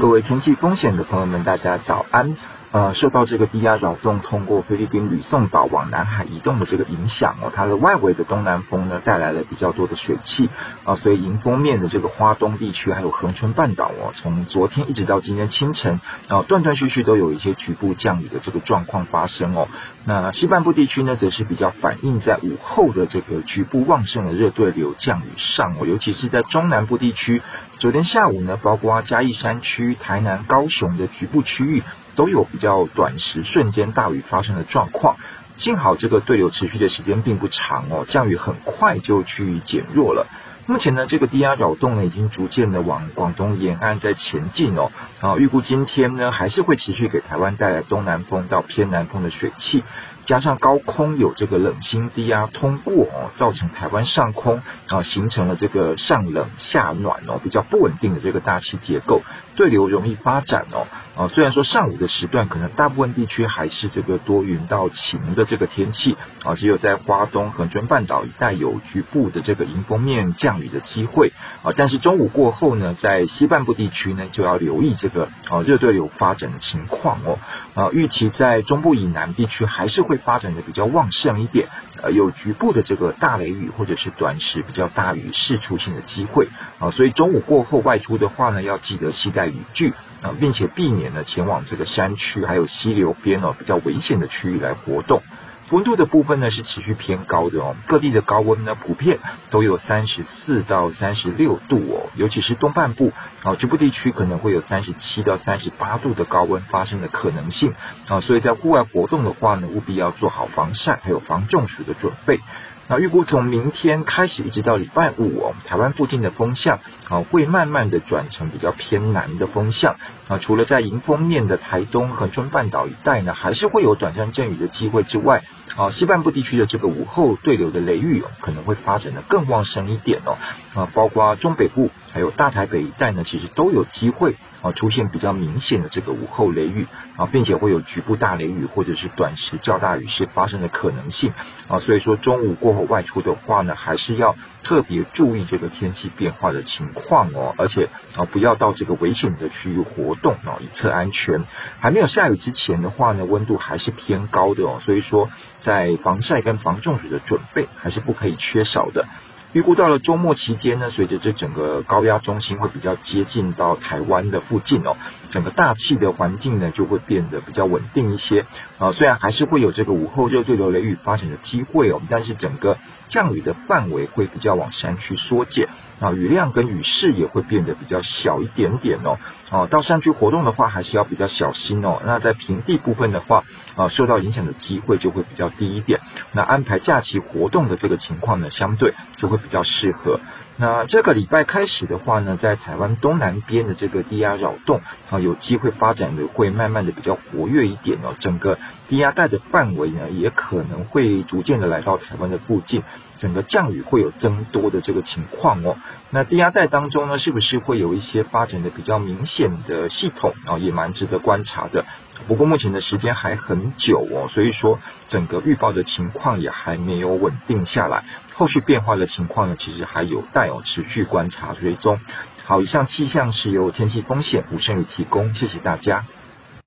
各位天气风险的朋友们，大家早安。呃，受到这个低压扰动通过菲律宾吕宋岛往南海移动的这个影响哦，它的外围的东南风呢带来了比较多的水汽啊，所以迎风面的这个花东地区还有恒春半岛哦，从昨天一直到今天清晨啊，断断续续都有一些局部降雨的这个状况发生哦。那西半部地区呢，则是比较反映在午后的这个局部旺盛的热对流降雨上哦，尤其是在中南部地区，昨天下午呢，包括嘉义山区、台南、高雄的局部区域。都有比较短时瞬间大雨发生的状况，幸好这个对流持续的时间并不长哦，降雨很快就去减弱了。目前呢，这个低压扰动呢已经逐渐的往广东沿岸在前进哦，啊，预估今天呢还是会持续给台湾带来东南风到偏南风的水汽。加上高空有这个冷心低压通过哦，造成台湾上空啊形成了这个上冷下暖哦，比较不稳定的这个大气结构，对流容易发展哦。啊，虽然说上午的时段可能大部分地区还是这个多云到晴的这个天气啊，只有在花东恒春半岛一带有局部的这个迎风面降雨的机会啊，但是中午过后呢，在西半部地区呢就要留意这个啊热对流发展的情况哦。啊，预期在中部以南地区还是会发展的比较旺盛一点，呃，有局部的这个大雷雨或者是短时比较大雨势出现的机会啊，所以中午过后外出的话呢，要记得携带雨具啊，并且避免呢前往这个山区还有溪流边哦比较危险的区域来活动。温度的部分呢是持续偏高的哦，各地的高温呢普遍都有三十四到三十六度哦，尤其是东半部啊，局部地区可能会有三十七到三十八度的高温发生的可能性啊，所以在户外活动的话呢，务必要做好防晒还有防中暑的准备。那预估从明天开始一直到礼拜五哦，台湾附近的风向啊会慢慢的转成比较偏南的风向。啊，除了在迎风面的台东和中半岛一带呢，还是会有短暂阵雨的机会之外，啊西半部地区的这个午后对流的雷雨，可能会发展的更旺盛一点哦，啊包括中北部还有大台北一带呢，其实都有机会。啊，出现比较明显的这个午后雷雨啊，并且会有局部大雷雨或者是短时较大雨势发生的可能性啊，所以说中午过后外出的话呢，还是要特别注意这个天气变化的情况哦，而且啊，不要到这个危险的区域活动啊，以测安全。还没有下雨之前的话呢，温度还是偏高的哦，所以说在防晒跟防中暑的准备还是不可以缺少的。预估到了周末期间呢，随着这整个高压中心会比较接近到台湾的附近哦，整个大气的环境呢就会变得比较稳定一些啊。虽然还是会有这个午后热对流雷雨发展的机会哦，但是整个降雨的范围会比较往山区缩减啊，雨量跟雨势也会变得比较小一点点哦。哦，到山区活动的话还是要比较小心哦。那在平地部分的话啊，受到影响的机会就会比较低一点。那安排假期活动的这个情况呢，相对就会。比较适合。那这个礼拜开始的话呢，在台湾东南边的这个低压扰动啊，有机会发展的会慢慢的比较活跃一点哦。整个低压带的范围呢，也可能会逐渐的来到台湾的附近，整个降雨会有增多的这个情况哦。那低压带当中呢，是不是会有一些发展的比较明显的系统啊，也蛮值得观察的。不过目前的时间还很久哦，所以说整个预报的情况也还没有稳定下来。后续变化的情况呢，其实还有待有持续观察追踪。好，以上气象是由天气风险吴胜宇提供，谢谢大家。